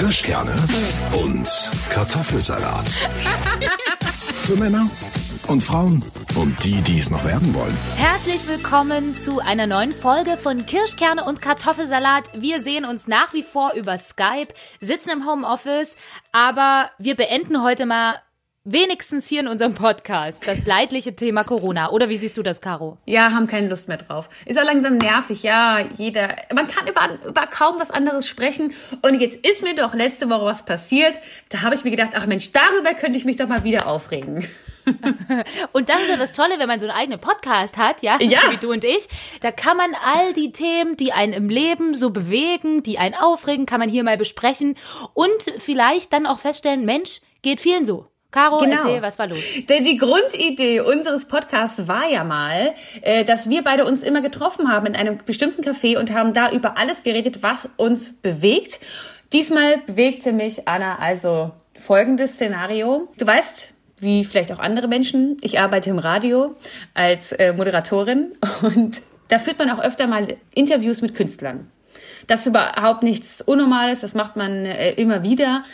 Kirschkerne und Kartoffelsalat. Für Männer und Frauen und die, die es noch werden wollen. Herzlich willkommen zu einer neuen Folge von Kirschkerne und Kartoffelsalat. Wir sehen uns nach wie vor über Skype, sitzen im Homeoffice, aber wir beenden heute mal wenigstens hier in unserem Podcast das leidliche Thema Corona. Oder wie siehst du das, Caro? Ja, haben keine Lust mehr drauf. Ist auch langsam nervig, ja. Jeder, man kann über, über kaum was anderes sprechen. Und jetzt ist mir doch letzte Woche was passiert. Da habe ich mir gedacht, ach Mensch, darüber könnte ich mich doch mal wieder aufregen. und das ist ja das Tolle, wenn man so einen eigenen Podcast hat, ja, ja. So wie du und ich. Da kann man all die Themen, die einen im Leben so bewegen, die einen aufregen, kann man hier mal besprechen und vielleicht dann auch feststellen, Mensch, geht vielen so. Caro, genau. erzähl, was war los? Denn die Grundidee unseres Podcasts war ja mal, äh, dass wir beide uns immer getroffen haben in einem bestimmten Café und haben da über alles geredet, was uns bewegt. Diesmal bewegte mich, Anna, also folgendes Szenario. Du weißt, wie vielleicht auch andere Menschen, ich arbeite im Radio als äh, Moderatorin und da führt man auch öfter mal Interviews mit Künstlern. Das ist überhaupt nichts Unnormales, das macht man äh, immer wieder.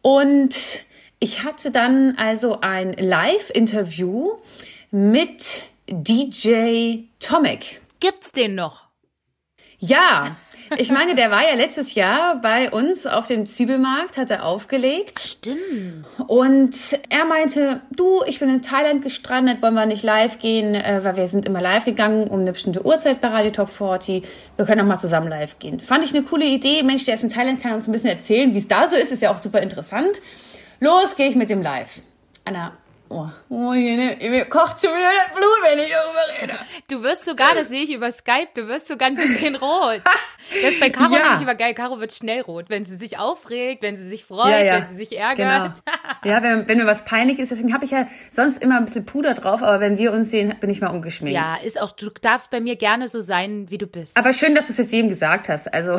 Und ich hatte dann also ein Live-Interview mit DJ Tomek. Gibt's den noch? Ja, ich meine, der war ja letztes Jahr bei uns auf dem Zwiebelmarkt, hat er aufgelegt. Stimmt. Und er meinte, du, ich bin in Thailand gestrandet, wollen wir nicht live gehen, äh, weil wir sind immer live gegangen um eine bestimmte Uhrzeit bei Radio Top 40. Wir können auch mal zusammen live gehen. Fand ich eine coole Idee. Mensch, der ist in Thailand, kann uns ein bisschen erzählen, wie es da so ist. Ist ja auch super interessant. Los gehe ich mit dem Live. Anna, Oh, oh ne, mir kocht schon wieder das Blut, wenn ich darüber rede. Du wirst sogar, das sehe ich über Skype, du wirst sogar ein bisschen rot. Das ist bei Caro ja. nämlich immer geil. Caro wird schnell rot, wenn sie sich aufregt, wenn sie sich freut, ja, ja. wenn sie sich ärgert. Genau. Ja, wenn, wenn mir was peinlich ist, deswegen habe ich ja sonst immer ein bisschen Puder drauf, aber wenn wir uns sehen, bin ich mal ungeschminkt. Ja, ist auch, du darfst bei mir gerne so sein, wie du bist. Aber schön, dass du es jetzt jedem gesagt hast. Also,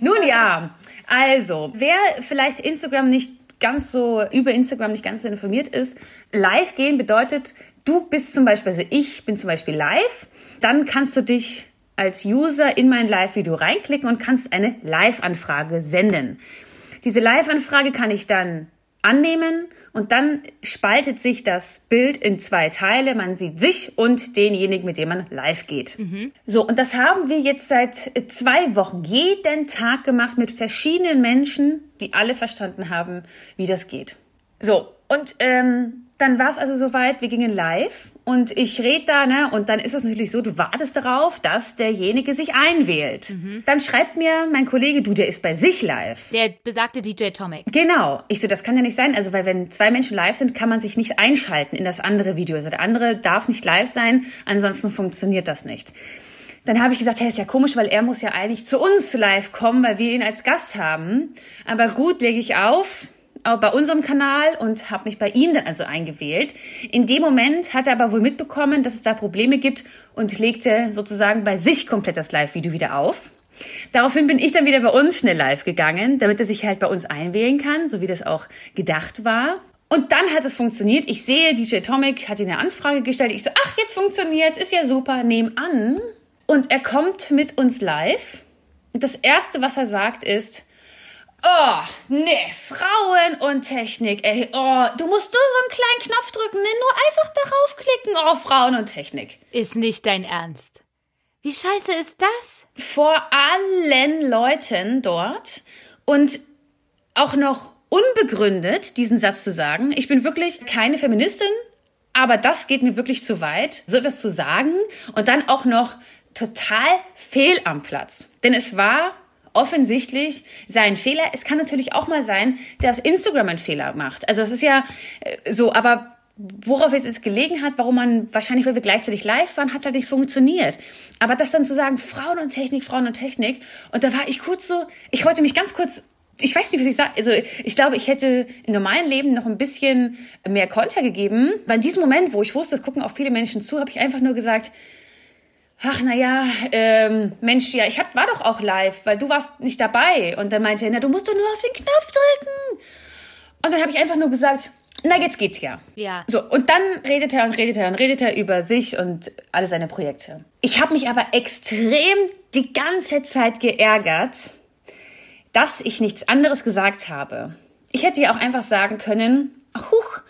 nun ja, also, wer vielleicht Instagram nicht ganz so über Instagram nicht ganz so informiert ist, live gehen bedeutet, du bist zum Beispiel, also ich bin zum Beispiel live, dann kannst du dich als User in mein Live-Video reinklicken und kannst eine Live-Anfrage senden. Diese Live-Anfrage kann ich dann annehmen und dann spaltet sich das Bild in zwei Teile. Man sieht sich und denjenigen, mit dem man live geht. Mhm. So, und das haben wir jetzt seit zwei Wochen jeden Tag gemacht mit verschiedenen Menschen, die alle verstanden haben, wie das geht. So, und ähm, dann war es also soweit, wir gingen live und ich rede da, ne, und dann ist es natürlich so, du wartest darauf, dass derjenige sich einwählt. Mhm. Dann schreibt mir mein Kollege, du, der ist bei sich live. Der besagte DJ Tomic. Genau. Ich so, das kann ja nicht sein. Also, weil wenn zwei Menschen live sind, kann man sich nicht einschalten in das andere Video. Also der andere darf nicht live sein, ansonsten funktioniert das nicht. Dann habe ich gesagt, hey, ist ja komisch, weil er muss ja eigentlich zu uns live kommen, weil wir ihn als Gast haben. Aber gut, lege ich auf bei unserem Kanal und habe mich bei ihm dann also eingewählt. In dem Moment hat er aber wohl mitbekommen, dass es da Probleme gibt und legte sozusagen bei sich komplett das Live-Video wieder auf. Daraufhin bin ich dann wieder bei uns schnell live gegangen, damit er sich halt bei uns einwählen kann, so wie das auch gedacht war. Und dann hat es funktioniert. Ich sehe, DJ Tomic hat eine Anfrage gestellt. Ich so, ach, jetzt funktioniert's, ist ja super, nehm an. Und er kommt mit uns live. Und das erste, was er sagt, ist, Oh, nee, Frauen und Technik, ey. Oh, du musst nur so einen kleinen Knopf drücken, ne? Nur einfach darauf klicken. Oh, Frauen und Technik. Ist nicht dein Ernst. Wie scheiße ist das? Vor allen Leuten dort und auch noch unbegründet, diesen Satz zu sagen. Ich bin wirklich keine Feministin, aber das geht mir wirklich zu weit, so etwas zu sagen und dann auch noch total fehl am Platz. Denn es war offensichtlich sein Fehler. Es kann natürlich auch mal sein, dass Instagram einen Fehler macht. Also es ist ja äh, so, aber worauf es jetzt gelegen hat, warum man wahrscheinlich, weil wir gleichzeitig live waren, hat halt nicht funktioniert. Aber das dann zu sagen, Frauen und Technik, Frauen und Technik, und da war ich kurz so, ich wollte mich ganz kurz ich weiß nicht, was ich sage. Also ich glaube, ich hätte im normalen Leben noch ein bisschen mehr Konter gegeben. In diesem Moment, wo ich wusste, es gucken auch viele Menschen zu, habe ich einfach nur gesagt, ach naja, ähm, Mensch, ja, ich hab, war doch auch live, weil du warst nicht dabei. Und dann meinte er, na, du musst doch nur auf den Knopf drücken. Und dann habe ich einfach nur gesagt, na, jetzt geht's ja. Ja. So, und dann redet er und redet er und redet er über sich und alle seine Projekte. Ich habe mich aber extrem die ganze Zeit geärgert, dass ich nichts anderes gesagt habe. Ich hätte ja auch einfach sagen können, ach, huch,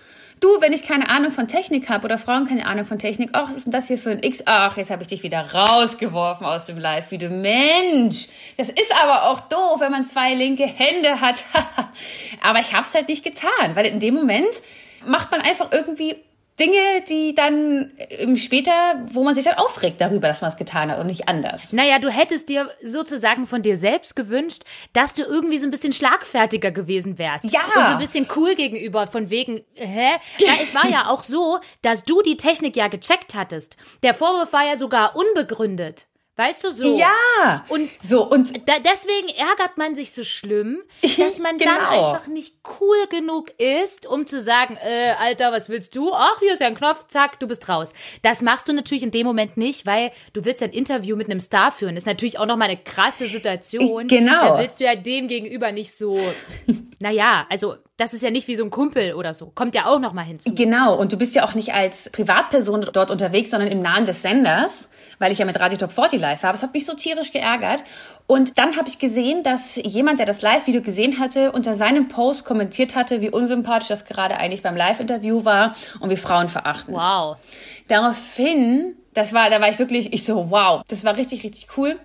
du, wenn ich keine Ahnung von Technik habe oder Frauen keine Ahnung von Technik, ach, was ist denn das hier für ein X? Ach, jetzt habe ich dich wieder rausgeworfen aus dem Live, wie du Mensch. Das ist aber auch doof, wenn man zwei linke Hände hat. aber ich habe es halt nicht getan, weil in dem Moment macht man einfach irgendwie Dinge, die dann ähm, später, wo man sich dann aufregt darüber, dass man es getan hat und nicht anders. Naja, du hättest dir sozusagen von dir selbst gewünscht, dass du irgendwie so ein bisschen schlagfertiger gewesen wärst. Ja. Und so ein bisschen cool gegenüber, von wegen, hä? Ja, es war ja auch so, dass du die Technik ja gecheckt hattest. Der Vorwurf war ja sogar unbegründet. Weißt du so? Ja. Und so und da, deswegen ärgert man sich so schlimm, dass man Genau. dann einfach nicht cool genug ist, um zu sagen, äh, Alter, was willst du? Ach, hier ist ja ein Knopf, zack, du bist raus. Das machst du natürlich in dem Moment nicht, weil du willst ein Interview mit einem Star führen. Das ist natürlich auch nochmal eine krasse Situation. Genau. Da willst du ja dem gegenüber nicht so, naja, also das ist ja nicht wie so ein Kumpel oder so. Kommt ja auch nochmal hinzu. Genau, und du bist ja auch nicht als Privatperson dort unterwegs, sondern im Nahen des Senders, weil ich ja mit Radio Top 40 live war. Das hat mich so tierisch geärgert. Und dann habe ich gesehen, dass jemand, der das Live-Video gesehen hatte, unter seinem Post kommentiert hatte, wie unsympathisch das gerade eigentlich beim Live-Interview war und wie Frauen verachten. Wow. Daraufhin, das war, da war ich wirklich, ich so, wow, das war richtig, richtig cool.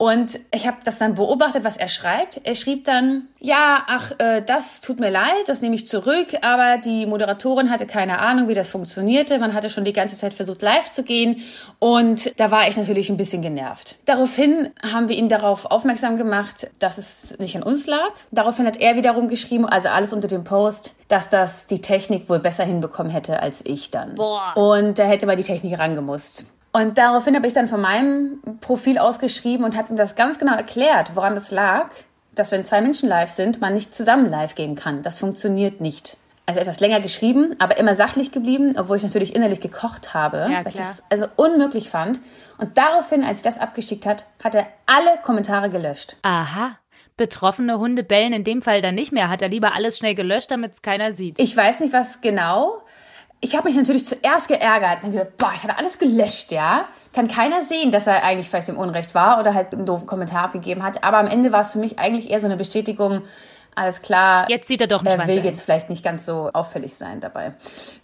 Und ich habe das dann beobachtet, was er schreibt. Er schrieb dann, ja, ach, äh, das tut mir leid, das nehme ich zurück, aber die Moderatorin hatte keine Ahnung, wie das funktionierte. Man hatte schon die ganze Zeit versucht, live zu gehen und da war ich natürlich ein bisschen genervt. Daraufhin haben wir ihn darauf aufmerksam gemacht, dass es nicht an uns lag. Daraufhin hat er wiederum geschrieben, also alles unter dem Post, dass das die Technik wohl besser hinbekommen hätte als ich dann. Boah. Und da hätte mal die Technik rangemusst. Und daraufhin habe ich dann von meinem Profil ausgeschrieben und habe ihm das ganz genau erklärt, woran das lag, dass wenn zwei Menschen live sind, man nicht zusammen live gehen kann. Das funktioniert nicht. Also etwas länger geschrieben, aber immer sachlich geblieben, obwohl ich natürlich innerlich gekocht habe, Ja, weil ich das also unmöglich fand. Und daraufhin, als ich das abgeschickt hat, hat er alle Kommentare gelöscht. Aha. Betroffene Hunde bellen in dem Fall dann nicht mehr. Hat er lieber alles schnell gelöscht, damit es keiner sieht. Ich weiß nicht, was genau. Ich habe mich natürlich zuerst geärgert. Dann gedacht, boah, ich hatte alles gelöscht, ja. Kann keiner sehen, dass er eigentlich vielleicht im Unrecht war oder halt einen doofen Kommentar abgegeben hat. Aber am Ende war es für mich eigentlich eher so eine Bestätigung, alles klar. Jetzt sieht er doch einen er will ein. jetzt vielleicht nicht ganz so auffällig sein dabei.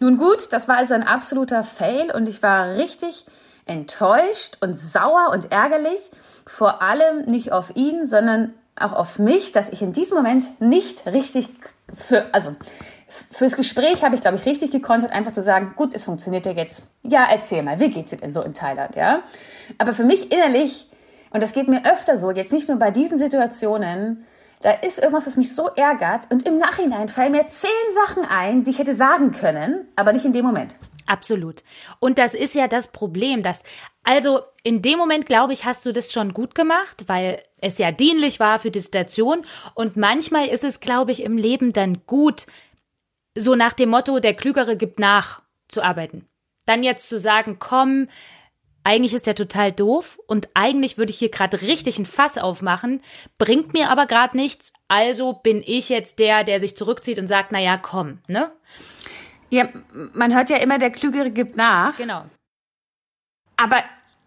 Nun gut, das war also ein absoluter Fail und ich war richtig enttäuscht und sauer und ärgerlich. Vor allem nicht auf ihn, sondern auch auf mich, dass ich in diesem Moment nicht richtig für, also fürs Gespräch habe ich, glaube ich, richtig gekontert, einfach zu sagen, gut, es funktioniert ja jetzt. Ja, erzähl mal, wie geht's dir denn so in Thailand, ja? Aber für mich innerlich, und das geht mir öfter so, jetzt nicht nur bei diesen Situationen, da ist irgendwas, was mich so ärgert und im Nachhinein fallen mir zehn Sachen ein, die ich hätte sagen können, aber nicht in dem Moment. Absolut. Und das ist ja das Problem, dass, also in dem Moment, glaube ich, hast du das schon gut gemacht, weil es ja dienlich war für die Situation. Und manchmal ist es, glaube ich, im Leben dann gut, so nach dem Motto, der Klügere gibt nach zu arbeiten. Dann jetzt zu sagen, komm, eigentlich ist der total doof und eigentlich würde ich hier gerade richtig ein Fass aufmachen, bringt mir aber gerade nichts, also bin ich jetzt der, der sich zurückzieht und sagt, na ja, komm, ne? Ja, man hört ja immer, der Klügere gibt nach, Genau. aber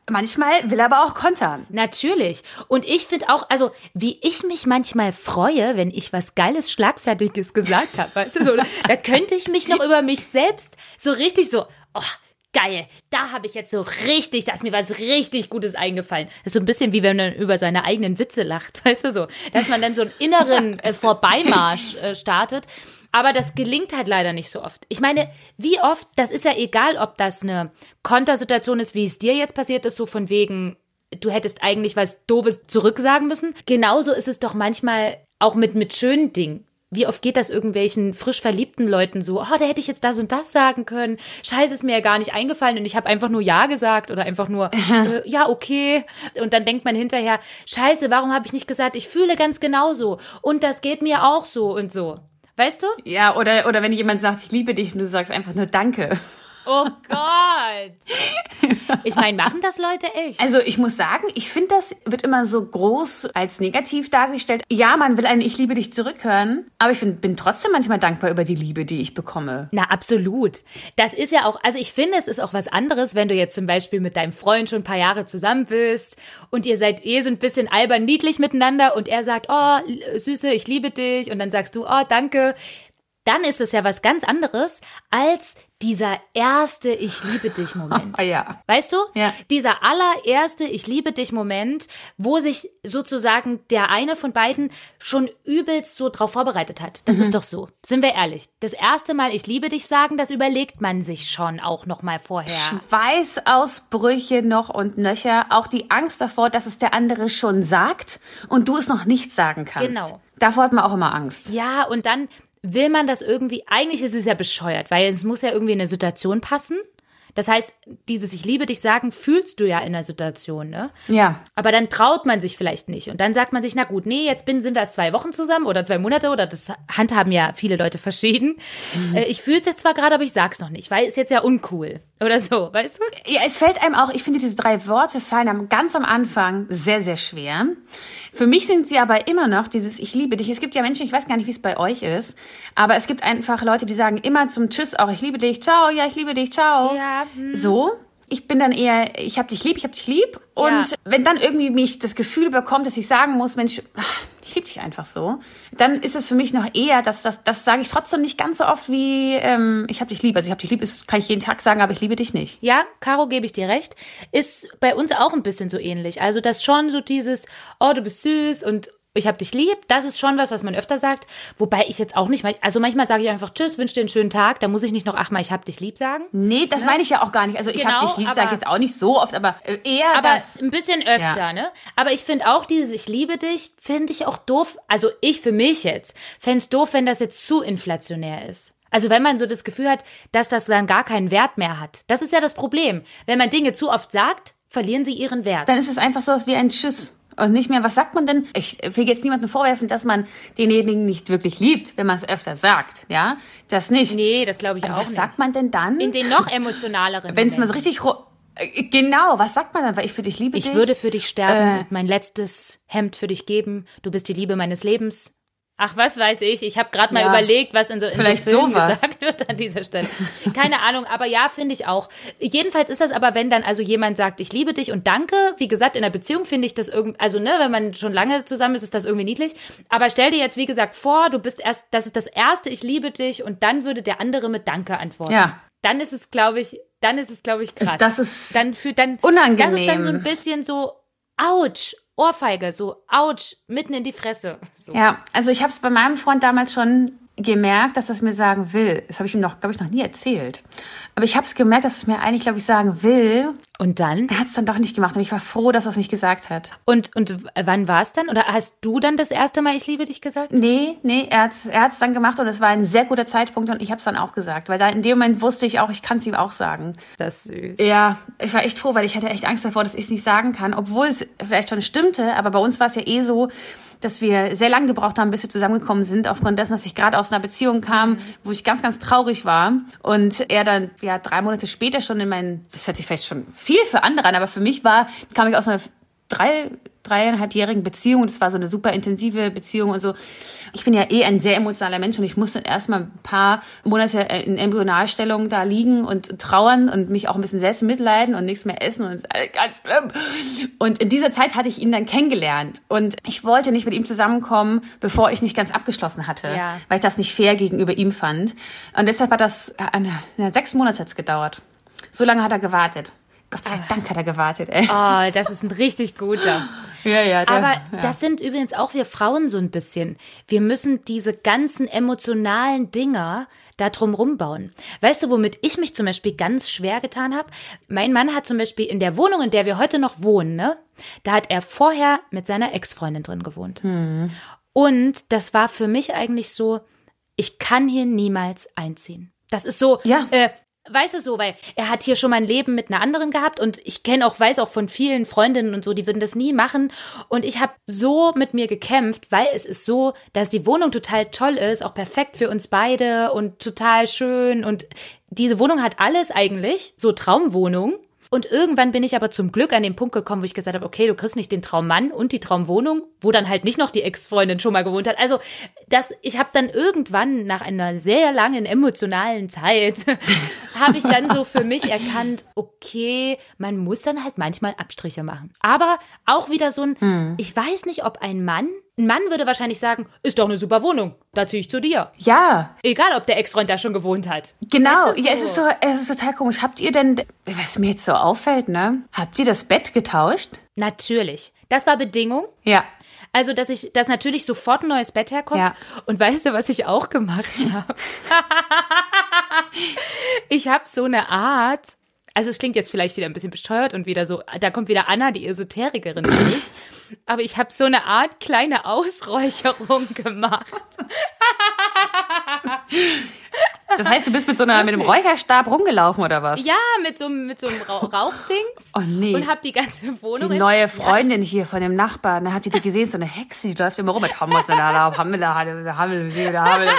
manchmal will er aber auch kontern. Natürlich. Und ich finde auch, also wie ich mich manchmal freue, wenn ich was Geiles, Schlagfertiges gesagt habe. Weißt du, so, da könnte ich mich noch über mich selbst so richtig so, oh, geil, da habe ich jetzt so richtig, da ist mir was richtig Gutes eingefallen. Das ist so ein bisschen wie wenn man über seine eigenen Witze lacht, weißt du so, dass man dann so einen inneren äh, Vorbeimarsch äh, startet. Aber das gelingt halt leider nicht so oft. Ich meine, wie oft, das ist ja egal, ob das eine Kontersituation ist, wie es dir jetzt passiert ist, so von wegen, du hättest eigentlich was Doofes zurücksagen müssen. Genauso ist es doch manchmal auch mit, mit schönen Dingen. Wie oft geht das irgendwelchen frisch verliebten Leuten so, oh, da hätte ich jetzt das und das sagen können. Scheiße, ist mir ja gar nicht eingefallen und ich habe einfach nur Ja gesagt oder einfach nur, äh, ja, okay. Und dann denkt man hinterher, scheiße, warum habe ich nicht gesagt, ich fühle ganz genauso und das geht mir auch so und so. Weißt du? Ja, oder, oder wenn jemand sagt, ich liebe dich und du sagst einfach nur Danke. Oh Gott. Ich meine, machen das Leute echt? Also ich muss sagen, ich finde, das wird immer so groß als negativ dargestellt. Ja, man will ein Ich liebe dich zurückhören, aber ich bin trotzdem manchmal dankbar über die Liebe, die ich bekomme. Na, absolut. Das ist ja auch, also ich finde, es ist auch was anderes, wenn du jetzt zum Beispiel mit deinem Freund schon ein paar Jahre zusammen bist und ihr seid eh so ein bisschen albern niedlich miteinander und er sagt, oh, Süße, ich liebe dich und dann sagst du, oh, danke dann ist es ja was ganz anderes als dieser erste Ich liebe dich Moment. ja. Weißt du? Ja. Dieser allererste Ich liebe dich Moment, wo sich sozusagen der eine von beiden schon übelst so drauf vorbereitet hat. Das mhm. ist doch so. Sind wir ehrlich? Das erste Mal Ich liebe dich sagen, das überlegt man sich schon auch noch mal vorher. Schweißausbrüche noch und nöcher, auch die Angst davor, dass es der andere schon sagt und du es noch nicht sagen kannst. Genau. Davor hat man auch immer Angst. Ja, und dann will man das irgendwie, eigentlich ist es ja bescheuert, weil es muss ja irgendwie in eine Situation passen. Das heißt, dieses Ich liebe dich sagen, fühlst du ja in der Situation, ne? Ja. Aber dann traut man sich vielleicht nicht. Und dann sagt man sich, na gut, nee, jetzt bin, sind wir erst zwei Wochen zusammen oder zwei Monate oder das handhaben ja viele Leute verschieden. Mhm. Äh, ich fühle es jetzt zwar gerade, aber ich sag's noch nicht, weil es jetzt ja uncool. Oder so, weißt du? Ja, es fällt einem auch, ich finde, diese drei Worte fallen einem ganz am Anfang sehr, sehr schwer. Für mich sind sie aber immer noch dieses Ich liebe dich. Es gibt ja Menschen, ich weiß gar nicht, wie es bei euch ist, aber es gibt einfach Leute, die sagen immer zum Tschüss auch Ich liebe dich, ciao, ja, ich liebe dich, ciao. Ja. Hm. So ich bin dann eher, ich hab dich lieb, ich hab dich lieb. Und ja. wenn dann irgendwie mich das Gefühl bekommt, dass ich sagen muss, Mensch, ich liebe dich einfach so, dann ist es für mich noch eher, dass das, das sage ich trotzdem nicht ganz so oft wie ähm, ich hab dich lieb. Also ich hab dich lieb, ist, kann ich jeden Tag sagen, aber ich liebe dich nicht. Ja, Caro, gebe ich dir recht. Ist bei uns auch ein bisschen so ähnlich. Also das schon so dieses, oh, du bist süß und ich hab dich lieb, das ist schon was, was man öfter sagt. Wobei ich jetzt auch nicht, also manchmal sage ich einfach Tschüss, wünsche dir einen schönen Tag. Da muss ich nicht noch achtmal, ich hab dich lieb sagen. Nee, das ne? meine ich ja auch gar nicht. Also ich genau, hab dich lieb, sage ich jetzt auch nicht so oft, aber äh, eher Aber das, ein bisschen öfter, ja. ne? Aber ich finde auch dieses Ich liebe dich, finde ich auch doof. Also ich für mich jetzt, fände es doof, wenn das jetzt zu inflationär ist. Also wenn man so das Gefühl hat, dass das dann gar keinen Wert mehr hat. Das ist ja das Problem. Wenn man Dinge zu oft sagt, verlieren sie ihren Wert. Dann ist es einfach so wie ein Tschüss und nicht mehr, was sagt man denn? Ich will jetzt niemandem vorwerfen, dass man denjenigen nicht wirklich liebt, wenn man es öfter sagt, ja? Das nicht. Nee, das glaube ich Aber auch was nicht. Was sagt man denn dann? In den noch emotionaleren Wenn es mal so richtig äh, Genau, was sagt man dann? Weil ich für dich liebe ich dich. Ich würde für dich sterben äh, mein letztes Hemd für dich geben. Du bist die Liebe meines Lebens. Ach, was weiß ich. Ich habe gerade mal ja, überlegt, was in so, in vielleicht so sowas. gesagt wird an dieser Stelle. Keine Ahnung, aber ja, finde ich auch. Jedenfalls ist das aber, wenn dann also jemand sagt, ich liebe dich und danke. Wie gesagt, in der Beziehung finde ich das irgendwie, also ne, wenn man schon lange zusammen ist, ist das irgendwie niedlich. Aber stell dir jetzt, wie gesagt, vor, du bist erst, das ist das erste, ich liebe dich und dann würde der andere mit Danke antworten. Ja. Dann ist es, glaube ich, dann ist es, glaube ich, krass. Das ist dann für, dann, unangenehm. Das ist dann so ein bisschen so, ouch. Ohrfeige, so ouch, mitten in die Fresse. So. Ja, also ich habe es bei meinem Freund damals schon gemerkt, dass das mir sagen will. Das habe ich ihm noch, glaube ich, noch nie erzählt. Aber ich habe es gemerkt, dass es mir eigentlich, glaube ich, sagen will. Und dann? Er hat es dann doch nicht gemacht und ich war froh, dass er es nicht gesagt hat. Und, und wann war es dann? Oder hast du dann das erste Mal Ich liebe dich gesagt? Nee, nee, er hat es er hat's dann gemacht und es war ein sehr guter Zeitpunkt und ich habe es dann auch gesagt. Weil da in dem Moment wusste ich auch, ich kann es ihm auch sagen. Ist das süß. Ja, ich war echt froh, weil ich hatte echt Angst davor, dass ich es nicht sagen kann. Obwohl es vielleicht schon stimmte, aber bei uns war es ja eh so, dass wir sehr lange gebraucht haben, bis wir zusammengekommen sind, aufgrund dessen, dass ich gerade aus einer Beziehung kam, wo ich ganz, ganz traurig war. Und er dann ja drei Monate später schon in meinen, das hört sich vielleicht schon viel für andere an, aber für mich war, kam ich aus einer drei, dreieinhalbjährigen Beziehung es war so eine super intensive Beziehung und so. Ich bin ja eh ein sehr emotionaler Mensch und ich musste erstmal ein paar Monate in Embryonalstellung da liegen und trauern und mich auch ein bisschen selbst mitleiden und nichts mehr essen und ganz schlimm. Und in dieser Zeit hatte ich ihn dann kennengelernt und ich wollte nicht mit ihm zusammenkommen, bevor ich nicht ganz abgeschlossen hatte, ja. weil ich das nicht fair gegenüber ihm fand. Und deshalb hat das, eine, eine, sechs Monate gedauert. So lange hat er gewartet. Gott sei Dank hat er gewartet, ey. Oh, das ist ein richtig guter. ja, ja. Der, Aber ja. das sind übrigens auch wir Frauen so ein bisschen. Wir müssen diese ganzen emotionalen Dinger da drum rumbauen. Weißt du, womit ich mich zum Beispiel ganz schwer getan habe? Mein Mann hat zum Beispiel in der Wohnung, in der wir heute noch wohnen, ne? Da hat er vorher mit seiner Ex-Freundin drin gewohnt. Hm. Und das war für mich eigentlich so, ich kann hier niemals einziehen. Das ist so, ja. äh, Weißt du so, weil er hat hier schon mal ein Leben mit einer anderen gehabt und ich kenne auch, weiß auch von vielen Freundinnen und so, die würden das nie machen. Und ich habe so mit mir gekämpft, weil es ist so, dass die Wohnung total toll ist, auch perfekt für uns beide und total schön. Und diese Wohnung hat alles eigentlich, so Traumwohnung. Und irgendwann bin ich aber zum Glück an den Punkt gekommen, wo ich gesagt habe, okay, du kriegst nicht den Traummann und die Traumwohnung, wo dann halt nicht noch die Ex-Freundin schon mal gewohnt hat. Also das, ich habe dann irgendwann nach einer sehr langen emotionalen Zeit, habe ich dann so für mich erkannt, okay, man muss dann halt manchmal Abstriche machen. Aber auch wieder so ein, hm. ich weiß nicht, ob ein Mann ein Mann würde wahrscheinlich sagen, ist doch eine super Wohnung, da ziehe ich zu dir. Ja. Egal, ob der Ex-Freund da schon gewohnt hat. Genau, so? ja, es ist so, es ist total komisch. Habt ihr denn, was mir jetzt so auffällt, ne? Habt ihr das Bett getauscht? Natürlich. Das war Bedingung. Ja. Also, dass ich, dass natürlich sofort ein neues Bett herkommt. Ja. Und weißt du, was ich auch gemacht habe? ich habe so eine Art, also es klingt jetzt vielleicht wieder ein bisschen bescheuert und wieder so, da kommt wieder Anna, die Esoterikerin durch. Aber ich habe so eine Art kleine Ausräucherung gemacht. Das heißt, du bist mit so einer, mit einem Räucherstab rumgelaufen oder was? Ja, mit so, mit so einem Rauchdings. Oh nee. Und hab die ganze Wohnung. Die neue Freundin hier von dem Nachbarn, da habt ihr die gesehen, so eine Hexe, die läuft immer rum mit Hammers in der Hammel, Hammel, Hammel, Hammel.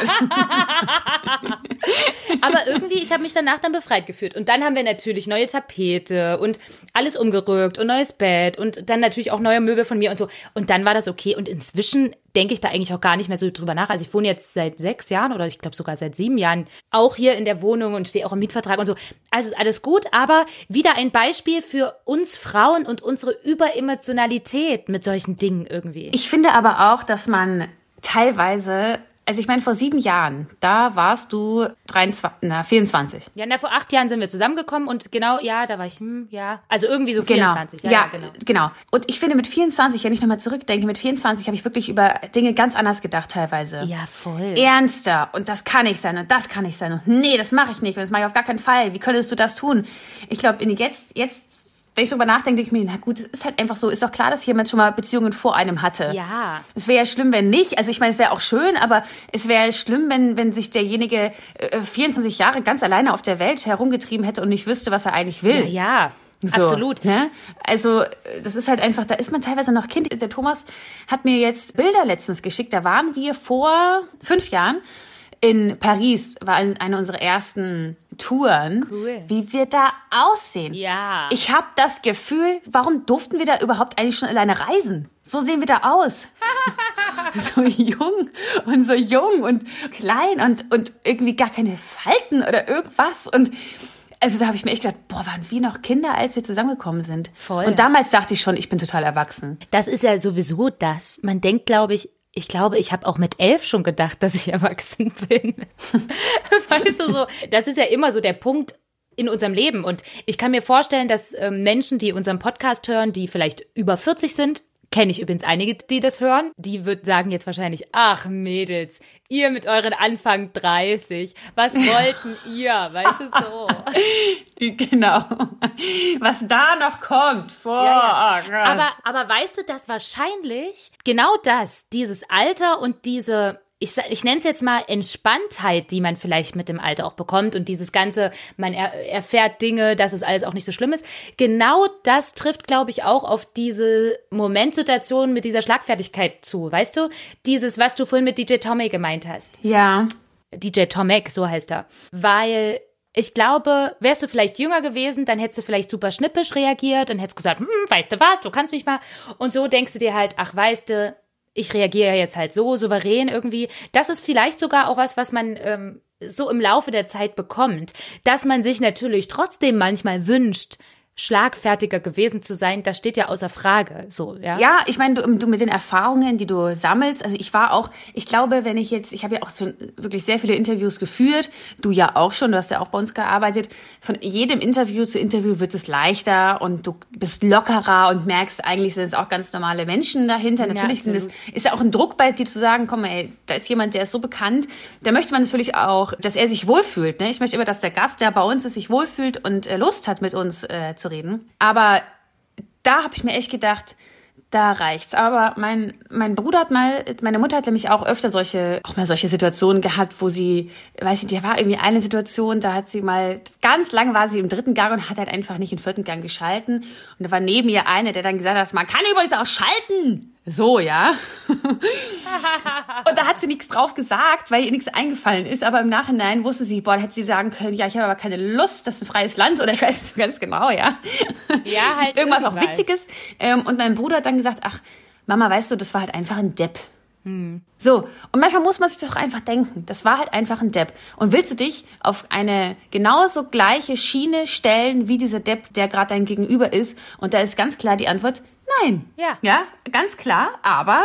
Aber irgendwie, ich habe mich danach dann befreit gefühlt. Und dann haben wir natürlich neue Tapete und alles umgerückt und neues Bett und dann natürlich auch neue Möbel von mir und so. Und dann war das okay. Und inzwischen denke ich da eigentlich auch gar nicht mehr so drüber nach. Also ich wohne jetzt seit sechs Jahren oder ich glaube sogar seit sieben Jahren auch hier in der Wohnung und stehe auch im Mietvertrag und so. Also ist alles gut, aber wieder ein Beispiel für uns Frauen und unsere Überemotionalität mit solchen Dingen irgendwie. Ich finde aber auch, dass man teilweise also ich meine, vor sieben Jahren, da warst du 23, na, 24. Ja, na, vor acht Jahren sind wir zusammengekommen und genau, ja, da war ich, hm, ja, also irgendwie so 24. Genau. Ja, ja, genau. genau. Und ich finde mit 24, wenn ich nochmal zurückdenke, mit 24 habe ich wirklich über Dinge ganz anders gedacht teilweise. Ja, voll. Ernster und das kann ich sein und das kann ich sein und nee, das mache ich nicht und das mache ich auf gar keinen Fall. Wie könntest du das tun? Ich glaube, jetzt, jetzt wenn ich darüber nachdenke, denke ich mir, na gut, es ist halt einfach so, ist doch klar, dass jemand schon mal Beziehungen vor einem hatte. Ja. Es wäre ja schlimm, wenn nicht. Also ich meine, es wäre auch schön, aber es wäre schlimm, wenn, wenn sich derjenige äh, 24 Jahre ganz alleine auf der Welt herumgetrieben hätte und nicht wüsste, was er eigentlich will. Ja, ja. So, Absolut. Ne? Also das ist halt einfach, da ist man teilweise noch Kind. Der Thomas hat mir jetzt Bilder letztens geschickt. Da waren wir vor fünf Jahren in Paris, war eine unserer ersten Touren, cool. wie wir da aussehen. Ja. Ich habe das Gefühl, warum durften wir da überhaupt eigentlich schon alleine reisen? So sehen wir da aus. so jung und so jung und klein und, und irgendwie gar keine Falten oder irgendwas. Und also da habe ich mir echt gedacht, boah, waren wir noch Kinder, als wir zusammengekommen sind. Voll. Und damals dachte ich schon, ich bin total erwachsen. Das ist ja sowieso das. Man denkt, glaube ich, ich glaube, ich habe auch mit elf schon gedacht, dass ich erwachsen bin. weißt du so, das ist ja immer so der Punkt in unserem Leben. Und ich kann mir vorstellen, dass ähm, Menschen, die unseren Podcast hören, die vielleicht über 40 sind, Kenne ich übrigens einige, die das hören. Die würden sagen jetzt wahrscheinlich, ach Mädels, ihr mit euren Anfang 30, was wollten ihr? Weißt du so? genau. Was da noch kommt vor. Ja, ja. Oh aber, aber weißt du, dass wahrscheinlich genau das, dieses Alter und diese ich, ich nenne es jetzt mal Entspanntheit, die man vielleicht mit dem Alter auch bekommt und dieses ganze, man er, erfährt Dinge, dass es alles auch nicht so schlimm ist. Genau das trifft, glaube ich, auch auf diese Momentsituation mit dieser Schlagfertigkeit zu. Weißt du? Dieses, was du vorhin mit DJ Tommy gemeint hast. Ja. DJ Tomek, so heißt er. Weil ich glaube, wärst du vielleicht jünger gewesen, dann hättest du vielleicht super schnippisch reagiert und hättest gesagt, hm, weißt du was, du kannst mich mal. Und so denkst du dir halt, ach, weißt du, ich reagiere jetzt halt so souverän irgendwie. Das ist vielleicht sogar auch was, was man ähm, so im Laufe der Zeit bekommt, dass man sich natürlich trotzdem manchmal wünscht, schlagfertiger gewesen zu sein, das steht ja außer Frage. So, ja. Ja, ich meine, du, du mit den Erfahrungen, die du sammelst. Also ich war auch, ich glaube, wenn ich jetzt, ich habe ja auch so wirklich sehr viele Interviews geführt. Du ja auch schon, du hast ja auch bei uns gearbeitet. Von jedem Interview zu Interview wird es leichter und du bist lockerer und merkst, eigentlich sind es auch ganz normale Menschen dahinter. Natürlich ja, sind es, ist ja auch ein Druck bei dir zu sagen, komm, ey, da ist jemand, der ist so bekannt. Da möchte man natürlich auch, dass er sich wohlfühlt. Ne? Ich möchte immer, dass der Gast, der bei uns ist, sich wohlfühlt und äh, Lust hat, mit uns äh, zu reden. Aber da habe ich mir echt gedacht, da reicht's. Aber mein, mein Bruder hat mal, meine Mutter hat nämlich auch öfter solche, auch mal solche Situationen gehabt, wo sie, weiß ich, da war irgendwie eine Situation, da hat sie mal, ganz lang war sie im dritten Gang und hat halt einfach nicht im vierten Gang geschalten. Und da war neben ihr einer, der dann gesagt hat, man kann übrigens auch schalten. So, ja. und da hat sie nichts drauf gesagt, weil ihr nichts eingefallen ist. Aber im Nachhinein wusste sie, boah, hätte sie sagen können, ja, ich habe aber keine Lust, das ist ein freies Land oder ich weiß nicht ganz genau, ja. Ja, halt. Irgendwas auch. Witziges. Ähm, und mein Bruder hat dann gesagt, ach, Mama, weißt du, das war halt einfach ein Depp. So, und manchmal muss man sich das auch einfach denken. Das war halt einfach ein Depp. Und willst du dich auf eine genauso gleiche Schiene stellen wie dieser Depp, der gerade dein Gegenüber ist? Und da ist ganz klar die Antwort, nein. Ja. Ja, ganz klar. Aber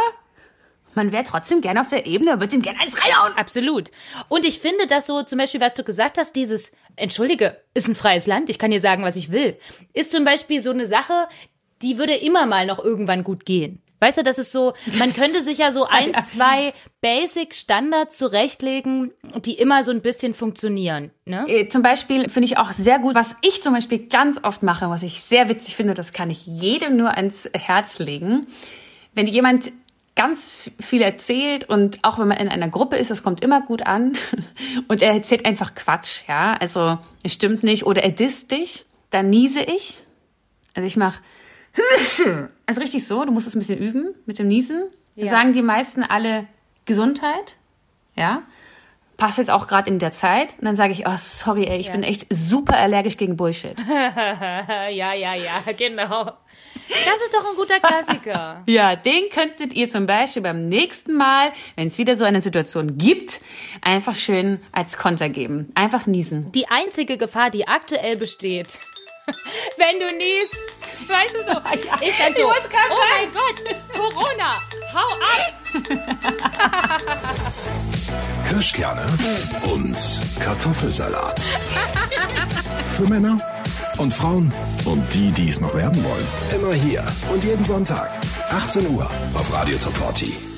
man wäre trotzdem gerne auf der Ebene, wird ihm gerne eins reinhauen. Absolut. Und ich finde, dass so zum Beispiel, was du gesagt hast, dieses, entschuldige, ist ein freies Land, ich kann dir sagen, was ich will, ist zum Beispiel so eine Sache, die würde immer mal noch irgendwann gut gehen. Weißt du, das ist so, man könnte sich ja so ein, zwei Basic-Standards zurechtlegen, die immer so ein bisschen funktionieren. Ne? Äh, Zum Beispiel finde ich auch sehr gut, was ich zum Beispiel ganz oft mache, was ich sehr witzig finde, das kann ich jedem nur ans Herz legen. Wenn jemand ganz viel erzählt und auch wenn man in einer Gruppe ist, das kommt immer gut an und er erzählt einfach Quatsch, ja, also es stimmt nicht oder er disst dich, dann niese ich. Also ich mache also richtig so, du musst es ein bisschen üben mit dem Niesen. Dann Ja. sagen die meisten alle Gesundheit, ja. Passt jetzt auch gerade in der Zeit. Und dann sage ich, oh, sorry, ey, ich bin echt super allergisch gegen Bullshit. Ja, ja, ja, genau. Das ist doch ein guter Klassiker. Ja, den könntet ihr zum Beispiel beim nächsten Mal, wenn es wieder so eine Situation gibt, einfach schön als Konter geben. Einfach niesen. Die einzige Gefahr, die aktuell besteht, wenn du niest, weißt du so, ist dann ich so, oh mein Gott, Corona, hau ab. Kirschkerne und Kartoffelsalat. Für Männer und Frauen und die, die es noch werden wollen. Immer hier und jeden Sonntag, 18 Uhr auf Radio Top 40.